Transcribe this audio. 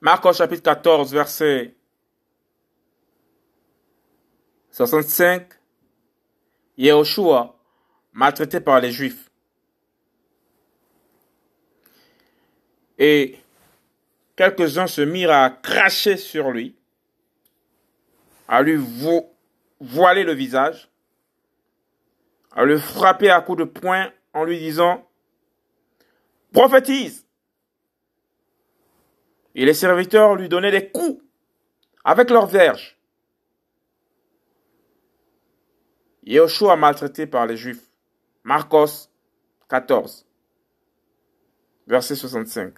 Marcos chapitre 14, verset 65. Yehoshua, maltraité par les Juifs. Et quelques-uns se mirent à cracher sur lui, à lui vo voiler le visage, à le frapper à coups de poing en lui disant Prophétise Et les serviteurs lui donnaient des coups avec leurs verges. Yehoshua maltraité par les Juifs. Marcos 14, verset 65.